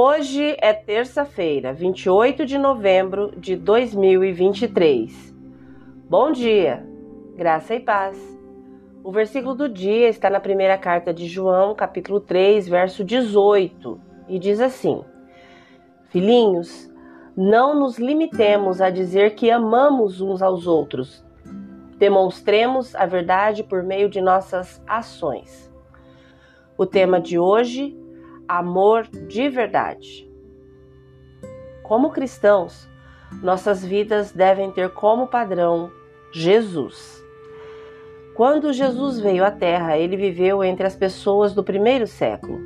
Hoje é terça-feira, 28 de novembro de 2023. Bom dia, graça e paz. O versículo do dia está na primeira carta de João, capítulo 3, verso 18, e diz assim: Filhinhos, não nos limitemos a dizer que amamos uns aos outros. Demonstremos a verdade por meio de nossas ações. O tema de hoje amor de verdade. Como cristãos, nossas vidas devem ter como padrão Jesus. Quando Jesus veio à Terra, ele viveu entre as pessoas do primeiro século.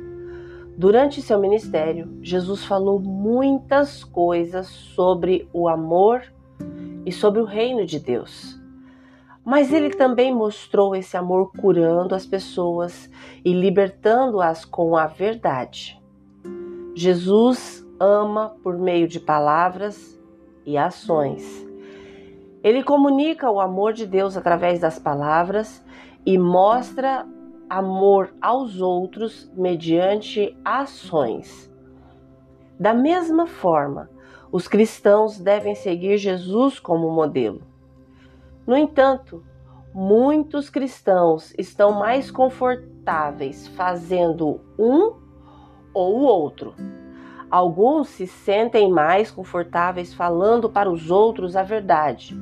Durante seu ministério, Jesus falou muitas coisas sobre o amor e sobre o reino de Deus. Mas ele também mostrou esse amor curando as pessoas e libertando-as com a verdade. Jesus ama por meio de palavras e ações. Ele comunica o amor de Deus através das palavras e mostra amor aos outros mediante ações. Da mesma forma, os cristãos devem seguir Jesus como modelo. No entanto, muitos cristãos estão mais confortáveis fazendo um ou o outro. Alguns se sentem mais confortáveis falando para os outros a verdade,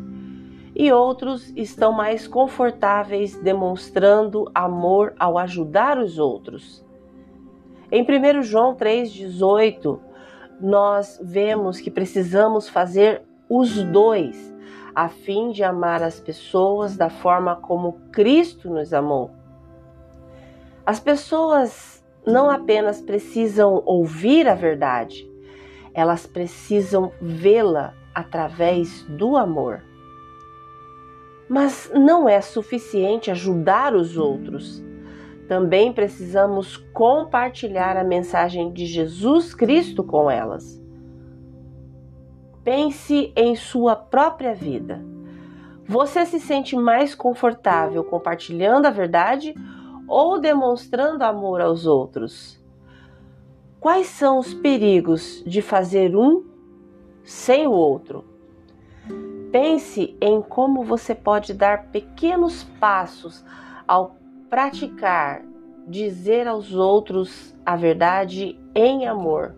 e outros estão mais confortáveis demonstrando amor ao ajudar os outros. Em 1 João 3,18, nós vemos que precisamos fazer os dois a fim de amar as pessoas da forma como Cristo nos amou. As pessoas não apenas precisam ouvir a verdade, elas precisam vê-la através do amor. Mas não é suficiente ajudar os outros. Também precisamos compartilhar a mensagem de Jesus Cristo com elas. Pense em sua própria vida. Você se sente mais confortável compartilhando a verdade ou demonstrando amor aos outros? Quais são os perigos de fazer um sem o outro? Pense em como você pode dar pequenos passos ao praticar dizer aos outros a verdade em amor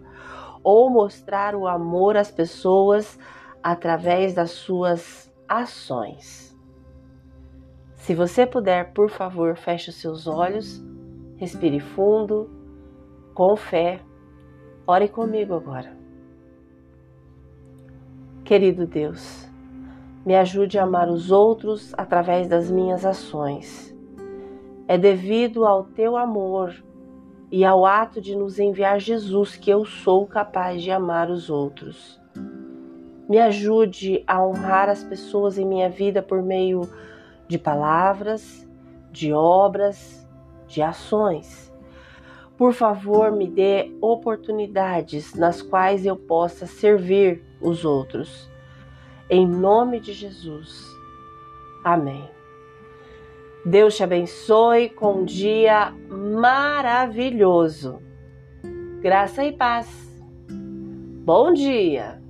ou mostrar o amor às pessoas através das suas ações. Se você puder, por favor, feche os seus olhos, respire fundo, com fé. Ore comigo agora. Querido Deus, me ajude a amar os outros através das minhas ações. É devido ao teu amor e ao ato de nos enviar Jesus que eu sou capaz de amar os outros. Me ajude a honrar as pessoas em minha vida por meio de palavras, de obras, de ações. Por favor, me dê oportunidades nas quais eu possa servir os outros. Em nome de Jesus. Amém. Deus te abençoe com um dia maravilhoso. Graça e paz. Bom dia!